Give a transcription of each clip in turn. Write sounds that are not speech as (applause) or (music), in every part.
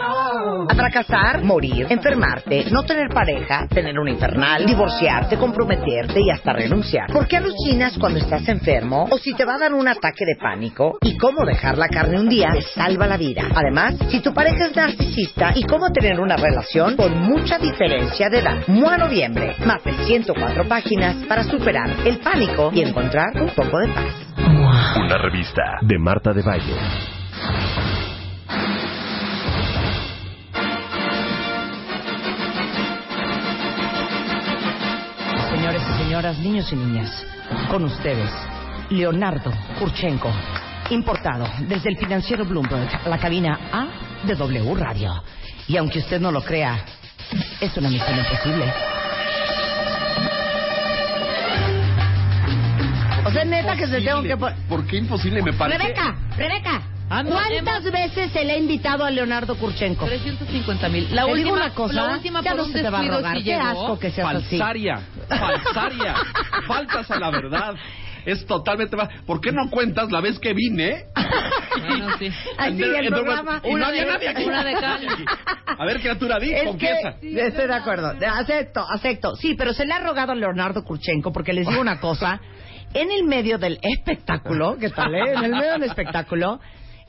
A fracasar, morir, enfermarte, no tener pareja, tener un infernal, divorciarte, comprometerte y hasta renunciar. ¿Por qué alucinas cuando estás enfermo? O si te va a dar un ataque de pánico. ¿Y cómo dejar la carne un día te salva la vida? Además, si tu pareja es narcisista y cómo tener una relación con mucha diferencia de edad. MOA Noviembre. Más de 104 páginas para superar el pánico y encontrar un poco de paz. Una revista de Marta de Baile. Señoras, niños y niñas, con ustedes, Leonardo Kurchenko, importado desde el financiero Bloomberg a la cabina A de W Radio. Y aunque usted no lo crea, es una misión imposible. O sea, neta que se tengo que... ¿Por qué imposible me parece? Rebeca, Rebeca, Ah, no, ¿cuántas veces se le ha invitado a Leonardo Kurchenko? 350 mil. La Te última, digo una cosa, la última ya por no un se te va a rogar. sí Qué llegó. asco que seas así. Falsaria, falsaria, (laughs) faltas a la verdad. Es totalmente ¿Por qué no cuentas la vez que vine? Bueno, sí. (laughs) Así el programa. Y no había nadie aquí. una de cal. (laughs) A ver, criatura, di, Es confiesa. que estoy de acuerdo. Acepto, acepto. Sí, pero se le ha rogado a Leonardo Kurchenko porque les digo una cosa. En el medio del espectáculo, ¿qué tal? eh? En el medio del espectáculo,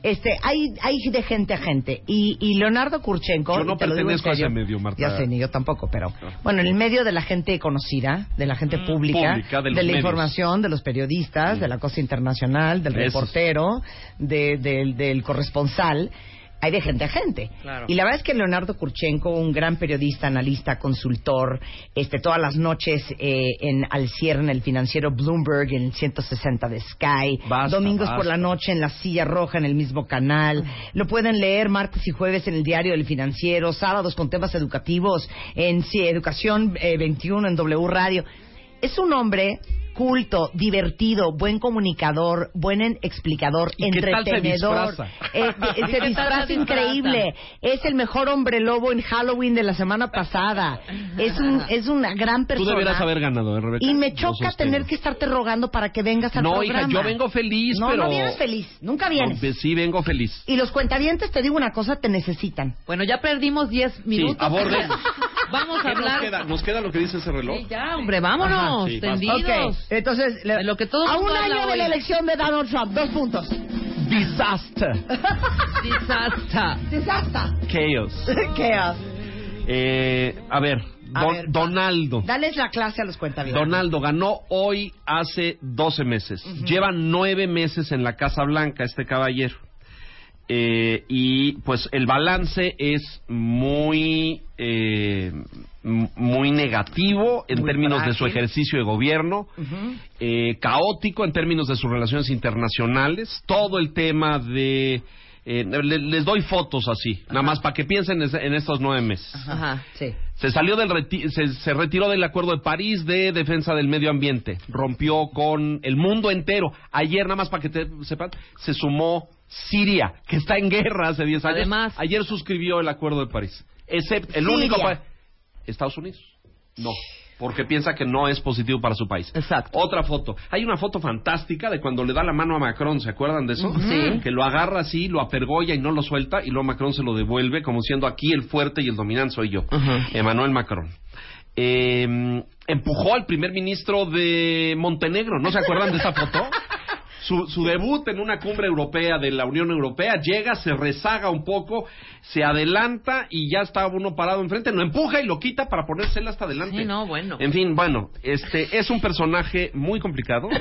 este, hay, hay de gente a gente. Y, y Leonardo Kurchenko. Yo no pertenezco a ese medio, Marta. Ya sé, ni yo tampoco, pero. Bueno, en el medio de la gente conocida, de la gente pública, Pública, de de, la medios. información, de los periodistas, de la cosa internacional, del Esos. reportero, de- del- del corresponsal. Hay de gente a gente. Claro. Y la verdad es que Leonardo Kurchenko, un gran periodista, analista, consultor, este, todas las noches eh, en al cierre en el financiero Bloomberg, en el 160 de Sky, Basta, domingos por la noche en la silla roja en el mismo canal. Lo pueden leer martes y jueves en el diario del financiero, sábados con temas educativos en sí, Educación eh, 21 en W Radio. Es un hombre culto, divertido, buen comunicador, buen en- explicador, ¿Y qué tal se entretenedor. disfraza? Eh, di- (laughs) ¿Qué se disfraza increíble. Es el mejor hombre lobo en Halloween de la semana pasada. Es un es una gran Tú persona. deberías haber ganado, ¿eh, Rebeca? Y me choca tener que estarte rogando para que vengas al No, programa. hija, yo vengo feliz, no, pero... No, vienes feliz. Nunca vienes. No, sí, vengo feliz. Y los cuentavientes, te digo una cosa, te necesitan. Bueno, ya perdimos 10 minutos. abordemos. (laughs) Vamos a ¿Qué nos hablar. queda? ¿Nos queda lo que dice ese reloj? Sí, ya, hombre, vámonos. Ajá, sí, tendidos. Ok, entonces, le- lo que todo a un año de hoy. la elección de Donald Trump, dos puntos. Disaster. (laughs) Disaster. Desastre. Chaos. (laughs) Chaos. Eh, a ver, A Don- ver, Donaldo. Dales la clase a los cuentavientes. Donaldo ganó hoy hace 12 meses. Lleva nueve meses en la Casa Blanca este caballero. Eh, y pues el balance es muy eh, muy negativo en Muy términos de su ejercicio de gobierno, eh, caótico en términos de sus relaciones internacionales, todo el tema de eh, le- les doy fotos así, nada más para que piensen en, en estos nueve meses. Ajá. Sí. Se salió del reti- se, se retiró del Acuerdo de París de defensa del medio ambiente. Rompió con el mundo entero. Ayer, nada más para que te sepan, se sumó Siria, que está en guerra hace 10 años. Además. Ayer suscribió el Acuerdo de París. Excepto el Siria. único país. Estados Unidos. No. Porque piensa que no es positivo para su país. Exacto. Otra foto. Hay una foto fantástica de cuando le da la mano a Macron. ¿Se acuerdan de eso? Sí. Que lo agarra así, lo apergolla y no lo suelta. Y luego Macron se lo devuelve como siendo aquí el fuerte y el dominante soy yo. Emmanuel Macron. Eh, empujó al primer ministro de Montenegro. ¿No se acuerdan de esa foto? (laughs) Su, su debut en una cumbre europea de la Unión Europea llega, se rezaga un poco, se adelanta y ya está uno parado enfrente, lo empuja y lo quita para ponérsela hasta adelante. Sí, no, bueno. En fin, bueno, este es un personaje muy complicado. (laughs)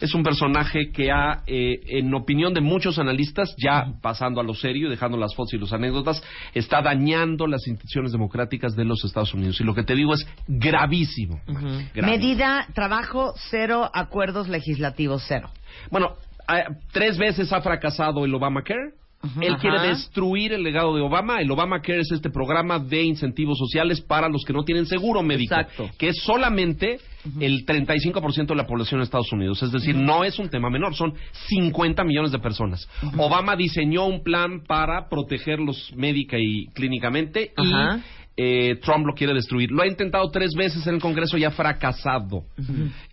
Es un personaje que ha, eh, en opinión de muchos analistas, ya pasando a lo serio y dejando las fotos y las anécdotas, está dañando las instituciones democráticas de los Estados Unidos. Y lo que te digo es gravísimo. Gravísimo. Medida, trabajo cero, acuerdos legislativos cero. Bueno, eh, tres veces ha fracasado el Obamacare. Él Ajá. quiere destruir el legado de Obama. El Obamacare es este programa de incentivos sociales para los que no tienen seguro médico, Exacto. que es solamente el 35% de la población de Estados Unidos. Es decir, no es un tema menor, son 50 millones de personas. Obama diseñó un plan para protegerlos médica y clínicamente y Ajá. Eh, Trump lo quiere destruir. Lo ha intentado tres veces en el Congreso y ha fracasado.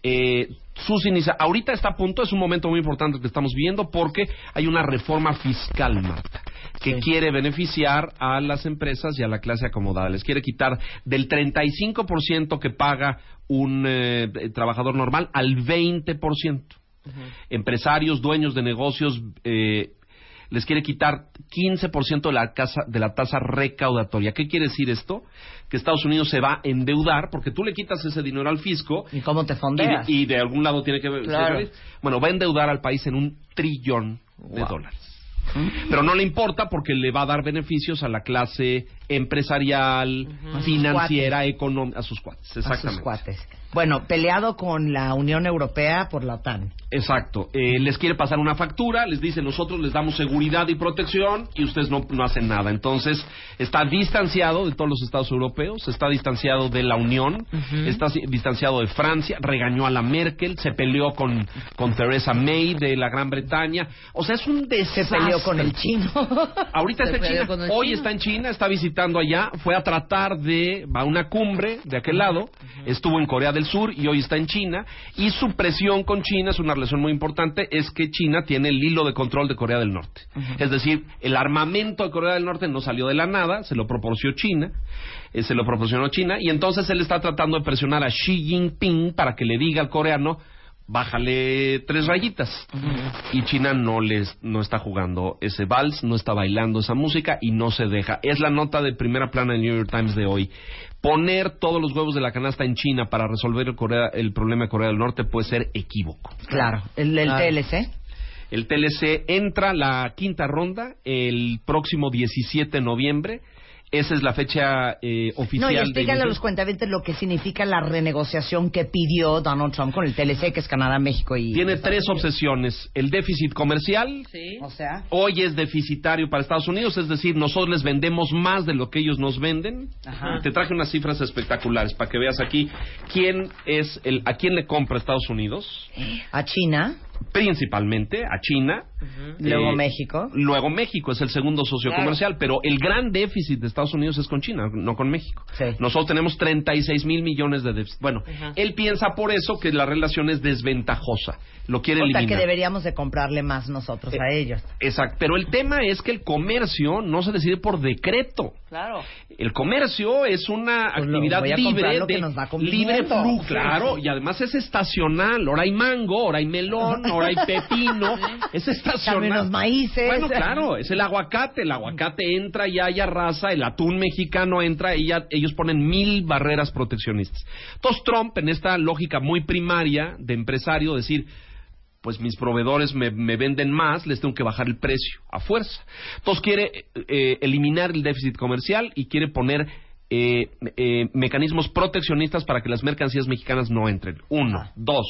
Eh, sus inicia- Ahorita está a punto, es un momento muy importante que estamos viendo porque hay una reforma fiscal, Marta, que Sí. quiere beneficiar a las empresas y a la clase acomodada. Les quiere quitar del 35% que paga un eh, trabajador normal al 20%. Empresarios, dueños de negocios, eh, les quiere quitar 15% de la, casa, de la tasa recaudatoria. ¿Qué quiere decir esto? Que Estados Unidos se va a endeudar porque tú le quitas ese dinero al fisco ¿Y cómo te fondeas? y de algún lado tiene que Claro. Bueno, va a endeudar al país en un trillón de dólares. Pero no le importa porque le va a dar beneficios a la clase empresarial, financiera, económica, a sus cuates. a Exactamente. sus cuates. Bueno, peleado con la Unión Europea por la OTAN. Exacto. Eh, les quiere pasar una factura, les dice nosotros les damos seguridad y protección y ustedes no, no hacen nada. Entonces está distanciado de todos los estados europeos, está distanciado de la Unión, está distanciado de Francia, regañó a la Merkel, se peleó con, con Theresa May de la Gran Bretaña. O sea, es un desastre. Con el chino. (laughs) Ahorita está en China. Hoy chino. está en China, está visitando allá. Fue a tratar de. Va a una cumbre de aquel lado. Estuvo en Corea del Sur y hoy está en China. Y su presión con China es una relación muy importante. Es que China tiene el hilo de control de Corea del Norte. Es decir, el armamento de Corea del Norte no salió de la nada, se lo proporcionó China. eh, se lo proporcionó China. Y entonces él está tratando de presionar a Xi Jinping para que le diga al coreano. Bájale tres rayitas. Y China no les no está jugando ese vals, no está bailando esa música y no se deja. Es la nota de primera plana del New York Times de hoy. Poner todos los huevos de la canasta en China para resolver el, Corea- el problema de Corea del Norte puede ser equívoco. claro, el, el Claro. TLC. El TLC entra la quinta ronda el próximo 17 de noviembre. Esa es la fecha eh, oficial. No, y de explícale a los cuentavientes lo que significa la renegociación que pidió Donald Trump con el TLC, que es Canadá, México y... Tiene tres obsesiones. El déficit comercial, Sí. O sea, hoy es deficitario para Estados Unidos, es decir, nosotros les vendemos más de lo que ellos nos venden. Ajá. Te traje unas cifras espectaculares para que veas aquí quién es el a quién le compra Estados Unidos, a China, principalmente a China, luego Eh, México. Luego México es el segundo socio Claro. comercial, pero el gran déficit de Estados Unidos es con China, no con México. Sí. Nosotros tenemos 36 mil millones de déficit. Bueno, él piensa por eso que la relación es desventajosa. Lo quiere O sea, eliminar. que deberíamos de comprarle más nosotros a ellos. Exacto. Pero el tema es que el comercio no se decide por decreto. Claro. El comercio es una Pues actividad voy a comprar libre que de nos va libre flujo, claro, y además es estacional. Ahora hay mango, ahora hay melón, ahora hay pepino. (laughs) Es estacional. los maíces. Bueno, claro, es el aguacate. El aguacate entra y hay arrasa, el atún mexicano entra y ya ellos ponen mil barreras proteccionistas. Entonces Trump, en esta lógica muy primaria de empresario, decir, pues mis proveedores me, me venden más, les tengo que bajar el precio a fuerza. Entonces quiere eh, eliminar el déficit comercial y quiere poner eh, eh, mecanismos proteccionistas para que las mercancías mexicanas no entren. Uno. Dos.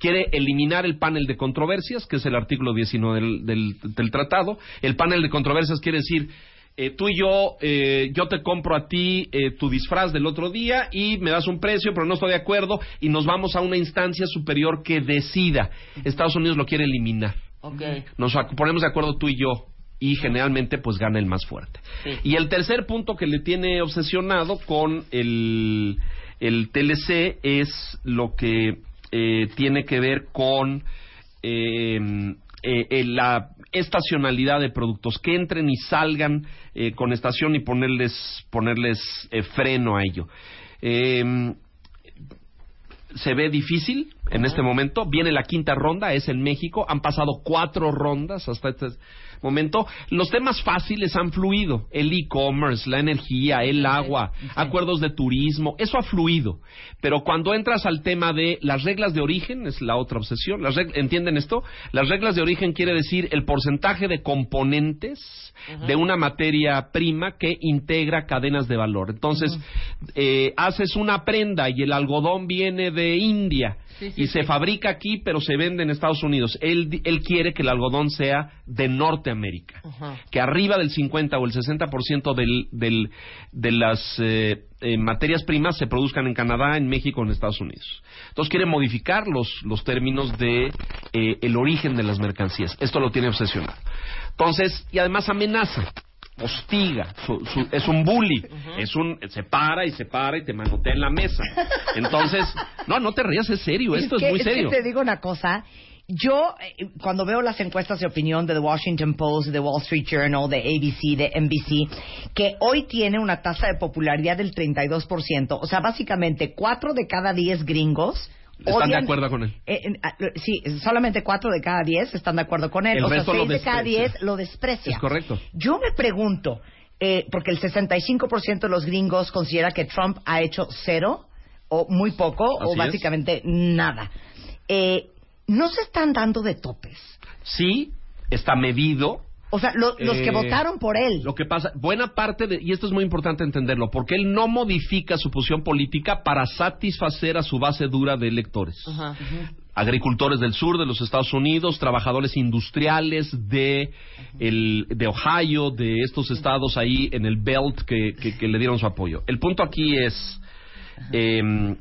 Quiere eliminar el panel de controversias, que es el artículo 19 del, del, del tratado. El panel de controversias quiere decir eh, tú y yo, eh, yo te compro a ti eh, tu disfraz del otro día y me das un precio, pero no estoy de acuerdo y nos vamos a una instancia superior que decida. Estados Unidos lo quiere eliminar. Ok. Nos ponemos de acuerdo tú y yo y generalmente pues gana el más fuerte. Sí. Y el tercer punto que le tiene obsesionado con el, el TLC es lo que eh, tiene que ver con eh, eh, eh, la estacionalidad de productos que entren y salgan eh, con estación y ponerles ponerles eh, freno a ello. Eh, se ve difícil en este momento. Viene la quinta ronda, es en México. Han pasado cuatro rondas hasta este momento. Los temas fáciles han fluido. El e-commerce, la energía, el agua, acuerdos de turismo, eso ha fluido. Pero cuando entras al tema de las reglas de origen, es la otra obsesión. Las ¿Entienden esto? Las reglas de origen quiere decir el porcentaje de componentes de una materia prima que integra cadenas de valor. Entonces, eh, haces una prenda y el algodón viene de India Sí, sí, y se fabrica aquí, pero se vende en Estados Unidos. Él, él quiere que el algodón sea de Norteamérica, que arriba del 50 o el 60% del, del, de las eh, eh, materias primas se produzcan en Canadá, en México, en Estados Unidos. Entonces quiere modificar los, los términos de eh, el origen de las mercancías. Esto lo tiene obsesionado. Entonces, y además amenaza hostiga, su- su- es un bully, es un se para y se para y te manotea en la mesa. Entonces, (laughs) no, no te rías, es serio, esto es, que, muy que serio. te digo una cosa. Yo, eh, cuando veo las encuestas de opinión de The Washington Post, de Wall Street Journal, de ABC, de NBC, que hoy tiene una tasa de popularidad del 32%, o sea, básicamente 4 de cada 10 gringos Están de acuerdo con él. Eh, eh, ah, sí, solamente 4 de cada 10 están de acuerdo con él. El o sea, resto lo 6 de cada. 10 lo desprecia. Es correcto. Yo me pregunto, eh, porque el 65% de los gringos considera que Trump ha hecho cero, o muy poco, o Así es. básicamente nada. Eh, ¿No se están dando de topes? Sí, está medido. O sea, lo- los Eh, que votaron por él. Lo que pasa, buena parte de, y esto es muy importante entenderlo, porque él no modifica su posición política para satisfacer a su base dura de electores. Agricultores del sur de los Estados Unidos, trabajadores industriales de, el, de Ohio, de estos estados ahí en el Belt que, que- que le dieron su apoyo. El punto aquí es, eh,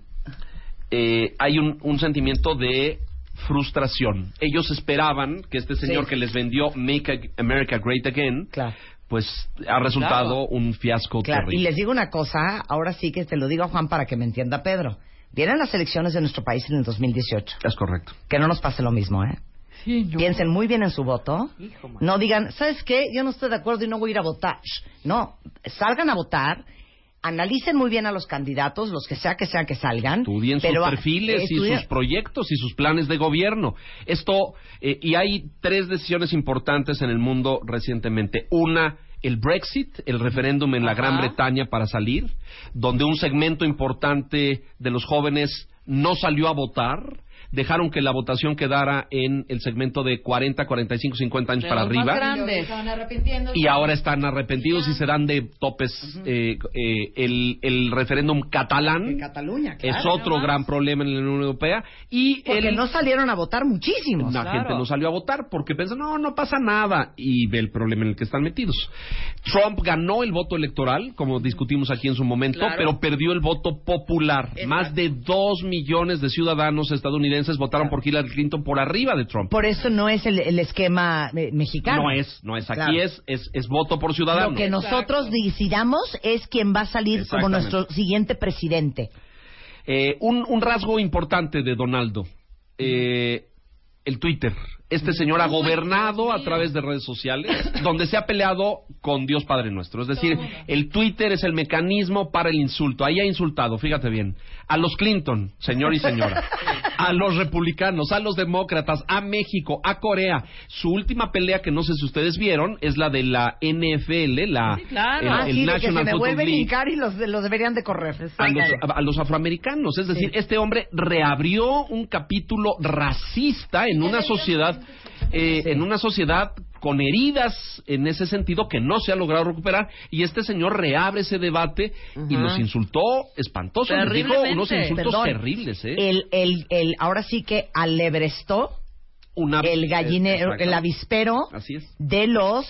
eh, hay un, un sentimiento de frustración. Ellos esperaban que este señor Sí. que les vendió Make America Great Again, Claro. pues ha resultado un fiasco Claro, y terrible. les digo una cosa, ahora sí que te lo digo a Juan para que me entienda Pedro. Vienen las elecciones de nuestro país en el 2018. Es correcto. Que no nos pase lo mismo, ¿eh? Sí, no. Piensen muy bien en su voto. No digan, ¿sabes qué? Yo no estoy de acuerdo y no voy a ir a votar. No, salgan a votar. Analicen muy bien a los candidatos, los que sea que sea que salgan. Estudien pero sus a- perfiles y sus proyectos y sus planes de gobierno. Esto, eh, y hay tres decisiones importantes en el mundo recientemente. Una, el Brexit, el referéndum en la Ajá. Gran Bretaña para salir, donde un segmento importante de los jóvenes no salió a votar. Dejaron que la votación quedara en el segmento de 40, 45, 50 años De para arriba. grandes. y ahora están arrepentidos y se dan de topes. eh, eh, el, el referéndum catalán En Cataluña, claro. es otro gran problema en la Unión Europea y Porque el- no salieron a votar muchísimos. la claro. gente no salió a votar porque piensa no no pasa nada y ve el problema en el que están metidos Trump ganó el voto electoral como discutimos aquí en su momento Claro. pero perdió el voto popular Exacto. más de dos millones de ciudadanos estadounidenses votaron por Hillary Clinton por arriba de Trump Por eso no es el, el esquema eh, mexicano. no es no es aquí Claro. es, es es voto por ciudadano Lo que nosotros decidamos es quién va a salir como nuestro siguiente presidente. Eh, un, un rasgo importante de Donaldo, eh, el Twitter. Este señor ha gobernado a través de redes sociales, (laughs) donde se ha peleado con Dios Padre Nuestro. Es decir, el Twitter es el mecanismo para el insulto. Ahí ha insultado, fíjate bien, a los Clinton, señor y señora, (laughs) a los republicanos, a los demócratas, a México, a Corea. Su última pelea, que no sé si ustedes vieron, es la de la NFL, la, Sí, claro. el, ah, el sí, de que National se me vuelven a League hincar y los, los deberían de correr. a los, a los afroamericanos. Es decir, este hombre reabrió un capítulo racista en una sociedad, eh, en una sociedad con heridas en ese sentido que no se ha logrado recuperar y este señor reabre ese debate y los insultó espantoso, dijo unos insultos Perdón. terribles, ¿eh? El, el, el, ahora sí que alebrestó Una- el gallinero, el avispero de los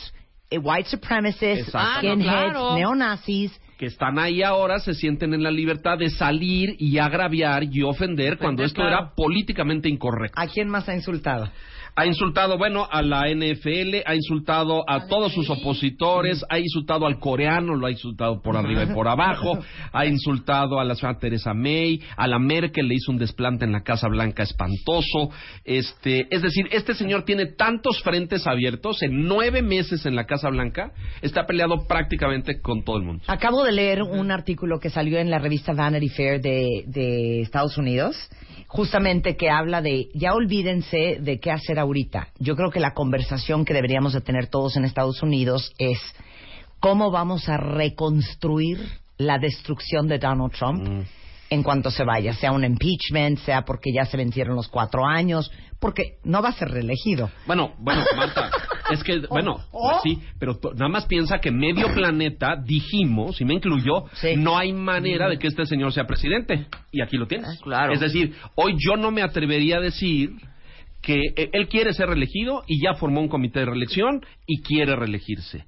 eh, white supremacists, Ah, no, claro. neonazis. que están ahí ahora se sienten en la libertad de salir y agraviar y ofender cuando esto era políticamente incorrecto. ¿A quién más ha insultado? Ha insultado, bueno, a la NFL, ha insultado a todos sus opositores, ha insultado al coreano, lo ha insultado por arriba y por abajo, ha insultado a la señora Teresa May, a la Merkel le hizo un desplante en la Casa Blanca espantoso. Este, es decir, este señor tiene tantos frentes abiertos en nueve meses en la Casa Blanca, está peleado prácticamente con todo el mundo. Acabo de leer un artículo que salió en la revista Vanity Fair de, de Estados Unidos, justamente que habla de, ya olvídense de qué hacer ahorita. Yo creo que la conversación que deberíamos de tener todos en Estados Unidos es cómo vamos a reconstruir la destrucción de Donald Trump Mm. en cuanto se vaya, sea un impeachment, sea porque ya se vencieron los cuatro años, porque no va a ser reelegido. Bueno, bueno, Marta, (laughs) Es que, bueno, pues sí, pero nada más piensa que medio planeta dijimos, y me incluyó, Sí. no hay manera de que este señor sea presidente. Y aquí lo tienes. Ah, claro. Es decir, hoy yo no me atrevería a decir que eh, él quiere ser reelegido y ya formó un comité de reelección y quiere reelegirse.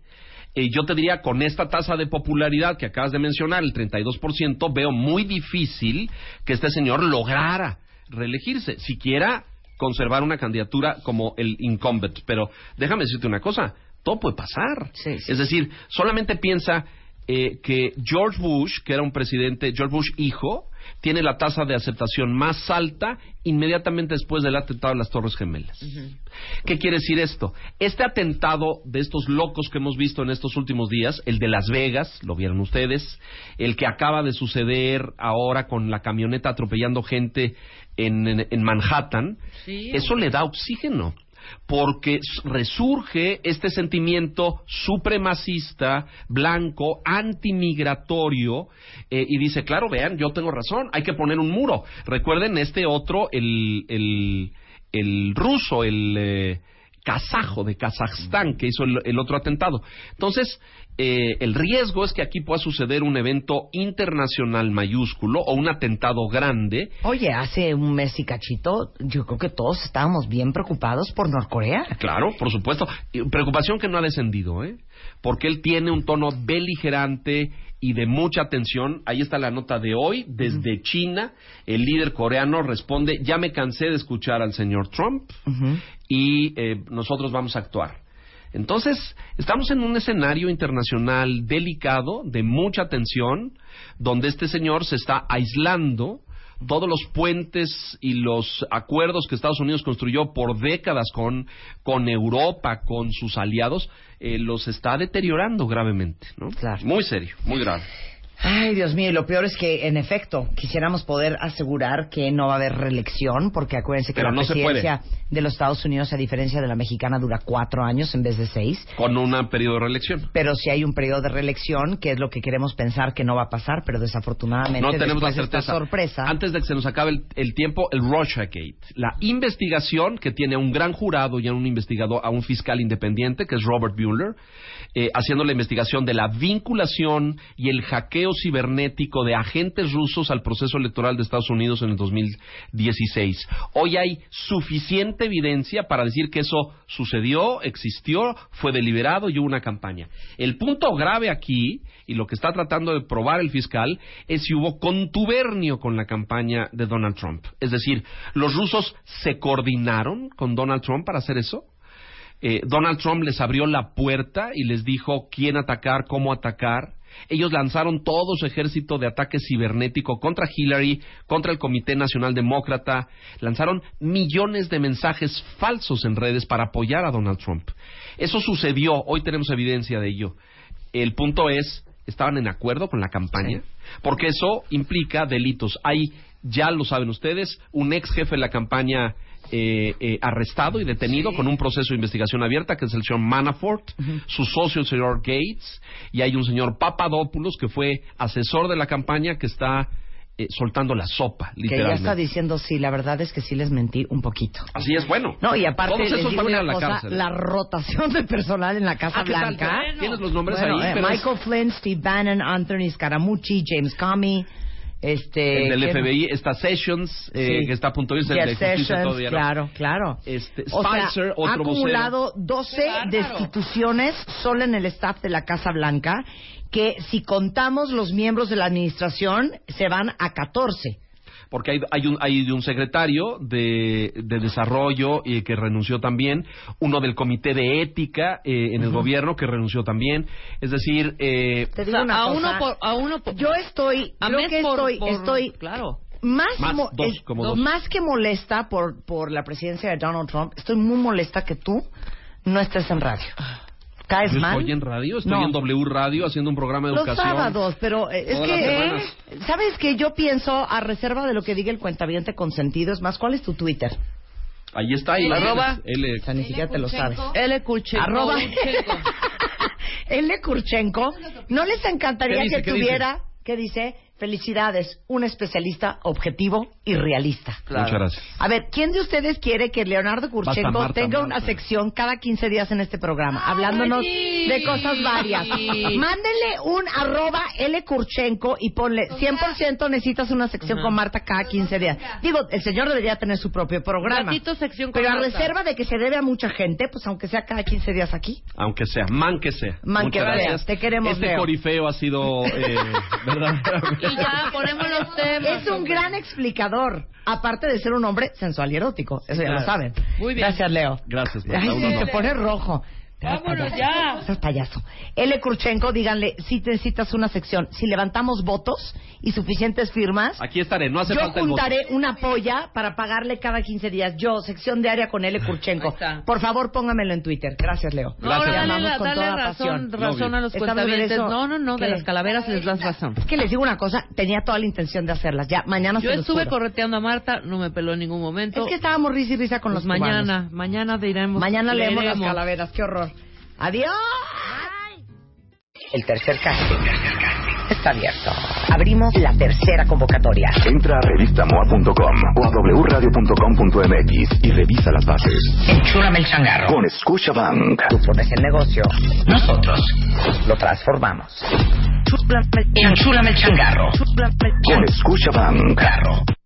Eh, yo te diría, con esta tasa de popularidad que acabas de mencionar, el 32%, veo muy difícil que este señor lograra reelegirse, siquiera conservar una candidatura como el incumbent. Pero déjame decirte una cosa, todo puede pasar. Sí, sí. Es decir, solamente piensa eh, que George Bush, que era un presidente, George Bush hijo, tiene la tasa de aceptación más alta inmediatamente después del atentado a las Torres Gemelas. ¿Qué quiere decir esto? Este atentado de estos locos que hemos visto en estos últimos días, el de Las Vegas, lo vieron ustedes, el que acaba de suceder ahora con la camioneta atropellando gente en, en- en Manhattan, Sí. eso le da oxígeno porque resurge este sentimiento supremacista, blanco, antimigratorio, eh, y dice, claro, vean, yo tengo razón, hay que poner un muro. Recuerden este otro, el, el, el ruso, el eh, kazajo de Kazajstán, que hizo el, el otro atentado. Entonces, eh, el riesgo es que aquí pueda suceder un evento internacional mayúsculo o un atentado grande Oye, hace un mes y cachito, yo creo que todos estábamos bien preocupados por Norcorea. Claro, por supuesto. Preocupación que no ha descendido, ¿eh? Porque él tiene un tono beligerante y de mucha tensión. Ahí está la nota de hoy. Desde China, el líder coreano responde, ya me cansé de escuchar al señor Trump y eh, nosotros vamos a actuar. Entonces, estamos en un escenario internacional delicado, de mucha tensión, donde este señor se está aislando. Todos los puentes y los acuerdos que Estados Unidos construyó por décadas con, con Europa, con sus aliados, eh, los está deteriorando gravemente. ¿no? Claro. Muy serio, muy grave. Ay, Dios mío, y lo peor es que, en efecto, quisiéramos poder asegurar que no va a haber reelección, porque acuérdense que Pero la no presidencia de los Estados Unidos, a diferencia de la mexicana, dura cuatro años en vez de seis. Con un periodo de reelección. Pero si hay un periodo de reelección, que es lo que queremos pensar que no va a pasar, pero desafortunadamente No tenemos la esta certeza. sorpresa. Antes de que se nos acabe el, el tiempo, el Russiagate. La investigación que tiene un gran jurado y a un investigador, a un fiscal independiente, que es Robert Mueller, eh, haciendo la investigación de la vinculación y el hackeo cibernético de agentes rusos al proceso electoral de Estados Unidos en el 2016. Hoy hay suficiente evidencia para decir que eso sucedió, existió, fue deliberado y hubo una campaña. El punto grave aquí, y lo que está tratando de probar el fiscal, es si hubo contubernio con la campaña de Donald Trump. Es decir, los rusos se coordinaron con Donald Trump para hacer eso. Eh, Donald Trump les abrió la puerta y les dijo quién atacar, cómo atacar. Ellos lanzaron todo su ejército de ataque cibernético contra Hillary, contra el Comité Nacional Demócrata. Lanzaron millones de mensajes falsos en redes para apoyar a Donald Trump. Eso sucedió, hoy tenemos evidencia de ello. El punto es, ¿estaban en acuerdo con la campaña? Porque eso implica delitos. Hay, ya lo saben ustedes, un ex jefe de la campaña eh, eh, arrestado y detenido con un proceso de investigación abierta, que es el señor Manafort, su socio el señor Gates, y hay un señor Papadopoulos, que fue asesor de la campaña, que está eh, soltando la sopa, que ya literalmente. está diciendo, sí, la verdad es que sí les mentí un poquito. Así es, bueno. No, y aparte Todos les esos digo una la cosa, cárcel. la rotación de personal en la Casa Ah. Blanca. ¿Tienes los nombres Bueno, ahí? eh, es- Michael Flynn, Steve Bannon, Anthony Scaramucci, James Comey, este... el del ¿quién? FBI está Sessions, eh, Sí. que está a punto de irse el de Sessions, todavía. ¿no? claro, claro. Este, O sea, Spicer, ha otro acumulado 12 Qué bárbaro. destituciones solo en el staff de la Casa Blanca, que si contamos los miembros de la administración, se van a 14. Porque hay, hay un, hay un secretario de, de desarrollo eh, que renunció también, uno del comité de ética eh, en el gobierno que renunció también, es decir, eh, Te O digo sea, una a cosa, uno por, a uno por, yo estoy, a creo que por- estoy, por- estoy claro. más, Más, mo- dos, es- como dos. más que molesta por, por la presidencia de Donald Trump, estoy muy molesta que tú no estés en radio. ¿Caes yo mal? estoy en radio, estoy No. en W Radio haciendo un programa de Los educación. sábados, pero eh, es que, eh. ¿Sabes que Yo pienso, a reserva de lo que diga el cuentaviente consentido, es más, ¿cuál es tu Twitter? Ahí está, ahí Arroba. L, O sea, ni siquiera te lo sabes. L. Kulchenko. Arroba. (laughs) L. Kurchenko. ¿No les encantaría ¿Qué dice? que ¿Qué tuviera, ¿qué dice? Felicidades, un especialista objetivo y realista. Muchas gracias. A ver, ¿quién de ustedes quiere que Leonardo Kurchenko Marta, tenga Marta. una sección cada 15 días en este programa, hablándonos de cosas varias? Mándenle un arroba L Kurchenko y ponle 100% necesitas una sección con Marta cada 15 días. Digo, el señor debería tener su propio programa. Ratito sección con Pero a Marta. reserva de que se debe a mucha gente, pues aunque sea cada 15 días aquí. Aunque sea, man que sea. Man Muchas que sea. gracias. Te queremos, Este Leo. corifeo ha sido, eh, (laughs) verdaderamente- Y ya ponemos los temas. Es un gran explicador, aparte de ser un hombre sensual y erótico. Eso ya lo Claro. saben. Muy bien. Gracias, Leo. Gracias, Marta, Ay, sí, se pone rojo. Vámonos ya. Estás payaso. L. Kurchenko, díganle, si necesitas una sección, si levantamos votos y suficientes firmas, Aquí estaré, no hace yo falta el voto. juntaré una polla para pagarle cada 15 días. Yo, sección diaria con L. Kurchenko. Ahí está. Por favor, póngamelo en Twitter. Gracias, Leo. No, Gracias. ahora dale, la- con dale toda razón, pasión. razón a los de cuentavientes. No, no, no, de ¿Qué? las calaveras les das razón. Es que les digo una cosa, tenía toda la intención de hacerlas. Ya, mañana Yo se los estuve juro. correteando a Marta, no me peló en ningún momento. Es que estábamos risa y risa con Pues los cubanos. mañana, mañana diremos. Mañana leemos las calaveras, qué horror. Adiós. El tercer casting está abierto. Abrimos la tercera convocatoria. Entra a revistamoa.com o a wradio.com.mx y revisa las bases. Enchúrame el changarro. Con Scotiabank. Tú pones el negocio. Nosotros lo transformamos. Enchúrame el changarro. Con Scotiabank.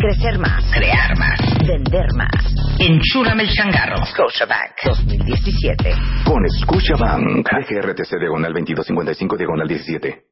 Crecer más. Crear más. Vender más. Enchúrame el changarro. Scotiabank 2017. Con Scotiabank. DGRTC diagonal 2255 diagonal 17.